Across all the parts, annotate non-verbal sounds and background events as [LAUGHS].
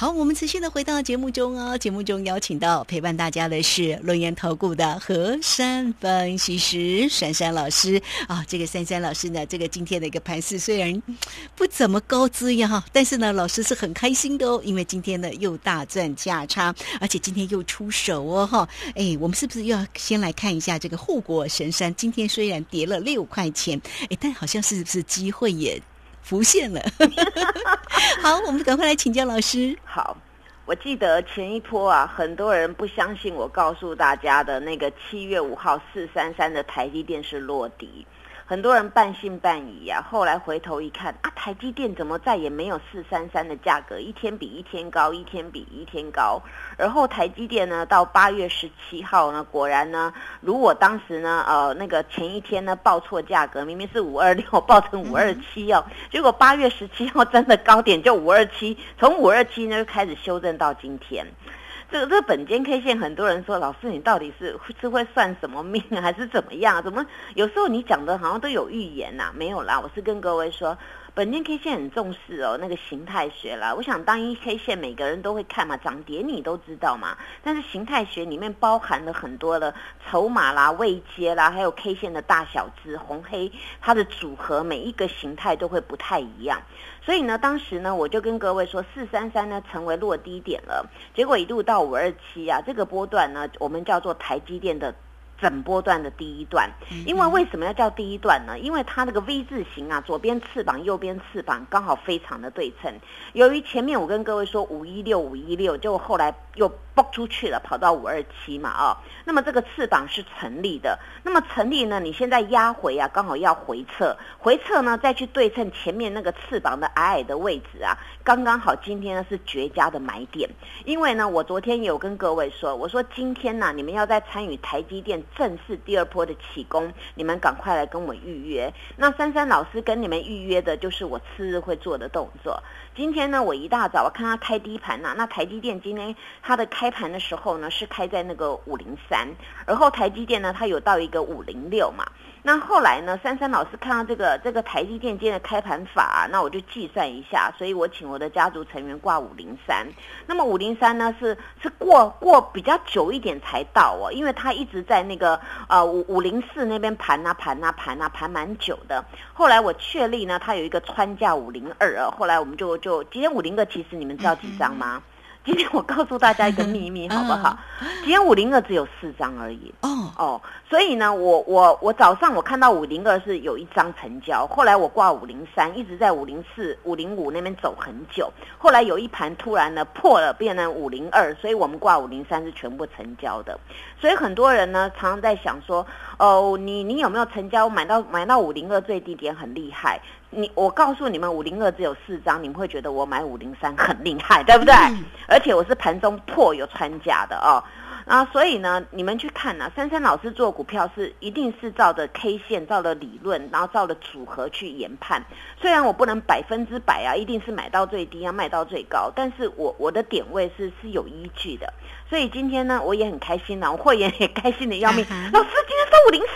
好，我们持续的回到节目中哦。节目中邀请到陪伴大家的是论言投顾的何山分析师珊珊老师啊。这个珊珊老师呢，这个今天的一个盘势虽然不怎么高姿呀，但是呢，老师是很开心的哦，因为今天呢又大赚价差，而且今天又出手哦哈。哎，我们是不是要先来看一下这个护国神山？今天虽然跌了六块钱，哎，但好像是不是机会也？浮现了，[LAUGHS] 好，我们赶快来请教老师。好，我记得前一波啊，很多人不相信我告诉大家的那个七月五号四三三的台积电是落底。很多人半信半疑呀，后来回头一看啊，台积电怎么再也没有四三三的价格，一天比一天高，一天比一天高。而后台积电呢，到八月十七号呢，果然呢，如果当时呢，呃，那个前一天呢报错价格，明明是五二六，报成五二七哦，结果八月十七号真的高点就五二七，从五二七呢就开始修正到今天。这个这个本间 K 线，很多人说老师你到底是是会算什么命还是怎么样？怎么有时候你讲的好像都有预言呐？没有啦，我是跟各位说。本间 K 线很重视哦，那个形态学啦。我想当一 K 线，每个人都会看嘛，涨跌你都知道嘛。但是形态学里面包含了很多的筹码啦、位阶啦，还有 K 线的大小字、红黑它的组合，每一个形态都会不太一样。所以呢，当时呢，我就跟各位说，四三三呢成为落低点了，结果一路到五二七啊，这个波段呢，我们叫做台积电的。整波段的第一段，因为为什么要叫第一段呢？因为它那个 V 字形啊，左边翅膀、右边翅膀刚好非常的对称。由于前面我跟各位说五一六五一六，就后来又蹦出去了，跑到五二七嘛啊。那么这个翅膀是成立的，那么成立呢？你现在压回啊，刚好要回撤，回撤呢再去对称前面那个翅膀的矮矮的位置啊，刚刚好今天呢是绝佳的买点。因为呢，我昨天有跟各位说，我说今天呢，你们要在参与台积电。正式第二波的起功，你们赶快来跟我预约。那珊珊老师跟你们预约的就是我次日会做的动作。今天呢，我一大早我看它开低盘呐，那台积电今天它的开盘的时候呢，是开在那个五零三，而后台积电呢，它有到一个五零六嘛。那后来呢？珊珊老师看到这个这个台积电今天的开盘法，那我就计算一下，所以我请我的家族成员挂五零三。那么五零三呢，是是过过比较久一点才到哦，因为它一直在那个呃五五零四那边盘啊盘啊盘啊盘蛮久的。后来我确立呢，它有一个穿价五零二。后来我们就就今天五零二，其实你们知道几张吗？今天我告诉大家一个秘密，[LAUGHS] 好不好？今天五零二只有四张而已。哦哦，所以呢，我我我早上我看到五零二是有一张成交，后来我挂五零三，一直在五零四、五零五那边走很久。后来有一盘突然呢破了，变成五零二，所以我们挂五零三是全部成交的。所以很多人呢常常在想说，哦，你你有没有成交买到买到五零二最低点很厉害？你我告诉你们，五零二只有四张，你们会觉得我买五零三很厉害，对不对？而且我是盘中破有穿价的哦。啊，所以呢，你们去看呐，珊珊老师做股票是一定是照着 K 线、照着理论，然后照着组合去研判。虽然我不能百分之百啊，一定是买到最低啊卖到最高，但是我我的点位是是有依据的。所以今天呢，我也很开心呐，我会员也开心的要命。老师今天收五零四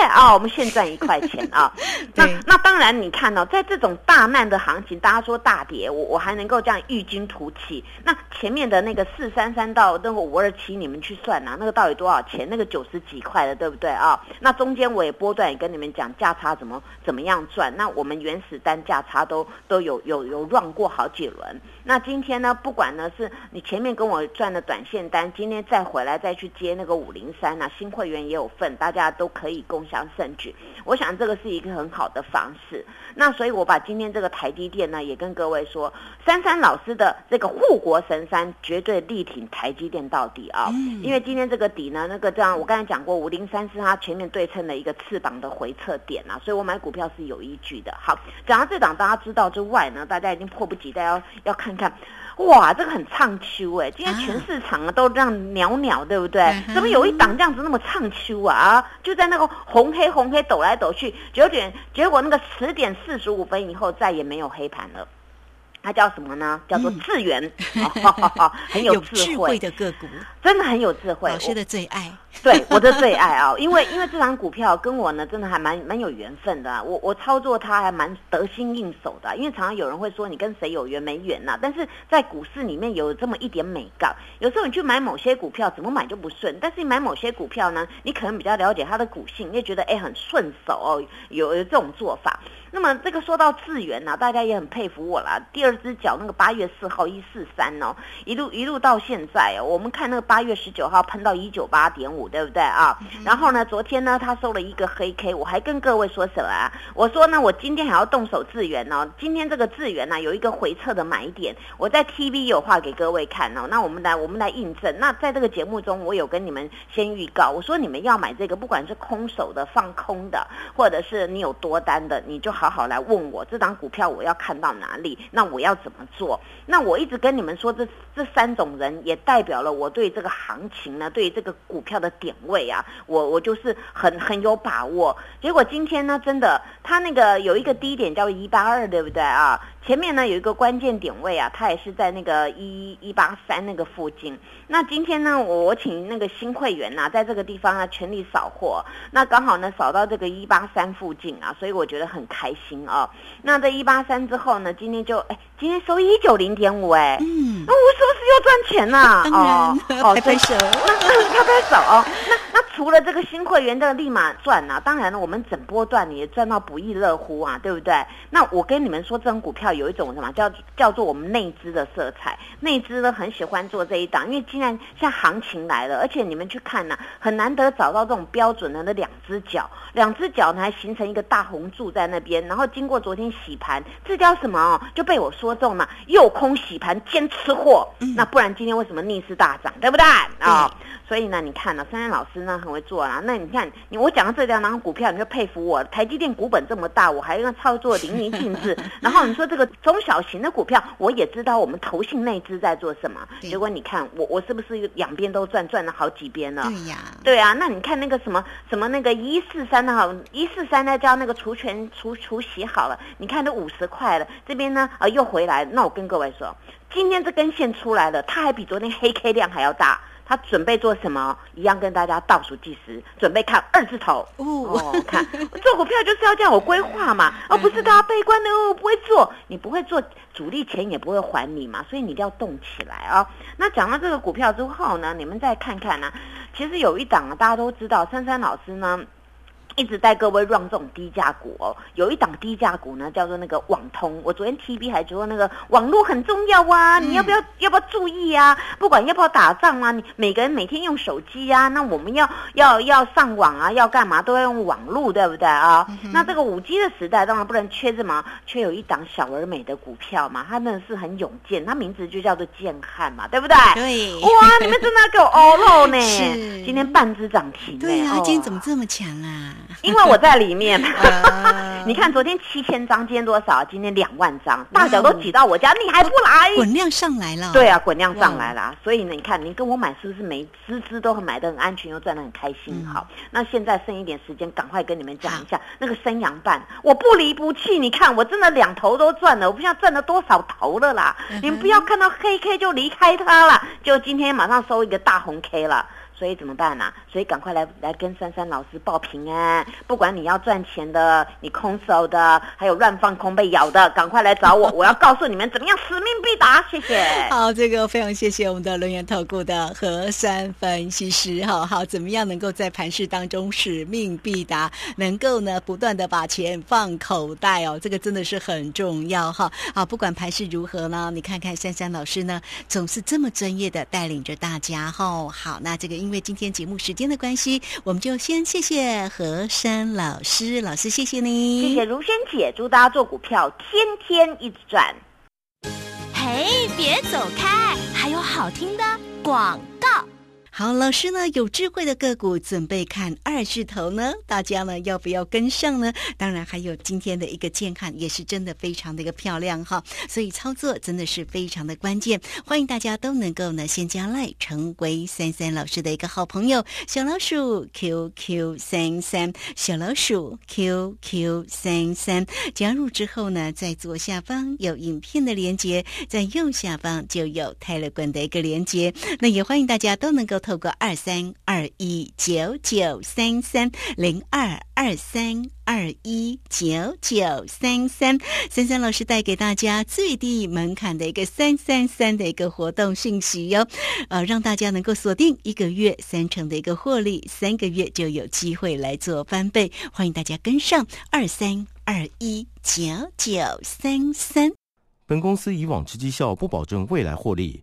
耶啊，我们现赚一块钱啊。[LAUGHS] 那那当然，你看哦，在这种大难的行情，大家说大跌，我我还能够这样异军突起。那前面的那个四三三到那个五二七，你们去算呐，那个到底多少钱？那个九十几块的，对不对啊？那中间我也波段也跟你们讲价差怎么怎么样赚。那我们原始单价差都都有有有 run 过好几轮。那今天呢，不管呢是你前面跟我赚的短线单。今天再回来再去接那个五零三呐，新会员也有份，大家都可以共享盛举。我想这个是一个很好的方式。那所以我把今天这个台积电呢，也跟各位说，珊珊老师的这个护国神山绝对力挺台积电到底啊！因为今天这个底呢，那个这样我刚才讲过，五零三是它前面对称的一个翅膀的回撤点啊，所以我买股票是有依据的。好，讲到这档大家知道之外呢，大家已经迫不及待要要看看。哇，这个很畅秋哎！今天全市场啊都这样袅袅，对不对？怎么有一档这样子那么畅秋啊？啊，就在那个红黑红黑抖来抖去，九点结果那个十点四十五分以后再也没有黑盘了。它叫什么呢？叫做智源，[LAUGHS] 很有智慧。的个股，真的很有智慧。老师的最爱。对，我的最爱啊，[LAUGHS] 因为因为这张股票跟我呢真的还蛮蛮有缘分的，我我操作它还蛮得心应手的，因为常常有人会说你跟谁有缘？没缘呐，但是在股市里面有这么一点美感，有时候你去买某些股票怎么买就不顺，但是你买某些股票呢，你可能比较了解它的股性，你也觉得哎很顺手哦，有有这种做法。那么这个说到智源呢，大家也很佩服我啦。第二只脚那个八月四号一四三哦，一路一路到现在哦，我们看那个八月十九号喷到一九八点五，对不对啊？然后呢，昨天呢，他收了一个黑 K，我还跟各位说什么啊？我说呢，我今天还要动手智源哦。今天这个智源呢，有一个回撤的买点，我在 TV 有话给各位看哦。那我们来我们来印证。那在这个节目中，我有跟你们先预告，我说你们要买这个，不管是空手的、放空的，或者是你有多单的，你就好好来问我这张股票我要看到哪里，那我要怎么做？那我一直跟你们说，这这三种人也代表了我对这个行情呢，对这个股票的点位啊，我我就是很很有把握。结果今天呢，真的，它那个有一个低点叫一八二，对不对啊？前面呢有一个关键点位啊，它也是在那个一一八三那个附近。那今天呢，我我请那个新会员呐，在这个地方啊全力扫货，那刚好呢扫到这个一八三附近啊，所以我觉得很开心哦。那在一八三之后呢，今天就哎，今天收一九零点五哎，嗯，那我是不是又赚钱了？哦，[LAUGHS] [LAUGHS] 拍拍手，拍拍手哦。那那除了这个新会员的立马赚呐，当然了，我们整波段也赚到不亦乐乎啊，对不对？那我跟你们说，这种股票有一种什么叫叫做我们内资的色彩，内资呢很喜欢做这一档，因为既然像行情来了，而且你们去看呢，很难得找到这种标准的那两只脚，两只脚呢还形成一个大红柱在那边，然后经过昨天洗盘，这叫什么哦？就被我说中了，诱空洗盘兼吃货，那不然今天为什么逆势大涨，对不对？啊？所以呢，你看呢，珊珊老师呢很会做啊。那你看，你我讲到这两张股票，你就佩服我。台积电股本这么大，我还要操作淋漓尽致。然后你说这个中小型的股票，我也知道我们投信内资在做什么。结果你看我我是不是两边都赚赚了好几边了？对呀，对啊。那你看那个什么什么那个一四三的哈，一四三呢叫那个除权除除息好了，你看都五十块了，这边呢啊又回来。那我跟各位说，今天这根线出来了，它还比昨天黑 K 量还要大。他准备做什么？一样跟大家倒数计时，准备看二字头。哦，看 [LAUGHS] 做股票就是要这样有规划嘛，而不是大家悲观的哦，不会做，你不会做，主力钱也不会还你嘛，所以你一定要动起来啊。那讲到这个股票之后呢，你们再看看呢，其实有一档啊，大家都知道，珊珊老师呢。一直带各位 run 这种低价股哦，有一档低价股呢，叫做那个网通。我昨天 T B 还说那个网络很重要啊，你要不要要不要注意啊？不管要不要打仗啊，你每个人每天用手机啊，那我们要要要上网啊，要干嘛都要用网络，对不对啊？那这个五 G 的时代，当然不能缺什么，缺有一档小而美的股票嘛，它真的是很勇健，它名字就叫做健汉嘛，对不对？对。哇，你们真的给我欧漏呢？[LAUGHS] 是。今天半只涨停。对啊，今天怎么这么强啊？因为我在里面，[LAUGHS] [LAUGHS] 你看昨天七千张，今天多少？今天两万张，大小都挤到我家，你还不来？滚量上来了。对啊，滚量上来了。所以呢，你看你跟我买是不是每支支都很买的很安全，又赚的很开心？好，那现在剩一点时间，赶快跟你们讲一下那个生阳半，我不离不弃。你看我真的两头都赚了，我不知道赚了多少头了啦。你们不要看到黑 K 就离开它了，就今天马上收一个大红 K 了。所以怎么办呢？所以赶快来来跟珊珊老师报平安。不管你要赚钱的，你空手的，还有乱放空被咬的，赶快来找我。[LAUGHS] 我要告诉你们怎么样使命必达。谢谢。好，这个非常谢谢我们的轮源投顾的何山分析师。好好，怎么样能够在盘市当中使命必达，能够呢不断的把钱放口袋哦，这个真的是很重要哈。好，不管盘市如何呢，你看看珊珊老师呢，总是这么专业的带领着大家哈。好，那这个。因为今天节目时间的关系，我们就先谢谢何山老师，老师谢谢你，谢谢如萱姐，祝大家做股票天天一直赚。嘿，别走开，还有好听的广告。好，老师呢有智慧的个股准备看二字头呢，大家呢要不要跟上呢？当然还有今天的一个健康也是真的非常的一个漂亮哈，所以操作真的是非常的关键，欢迎大家都能够呢先加赖成为三三老师的一个好朋友，小老鼠 QQ 三三，小老鼠 QQ 三三，加入之后呢，在左下方有影片的连接，在右下方就有泰勒管的一个连接，那也欢迎大家都能够。透过二三二一九九三三零二二三二一九九三三，三三老师带给大家最低门槛的一个三三三的一个活动讯息哟，呃，让大家能够锁定一个月三成的一个获利，三个月就有机会来做翻倍，欢迎大家跟上二三二一九九三三。本公司以往之绩效不保证未来获利，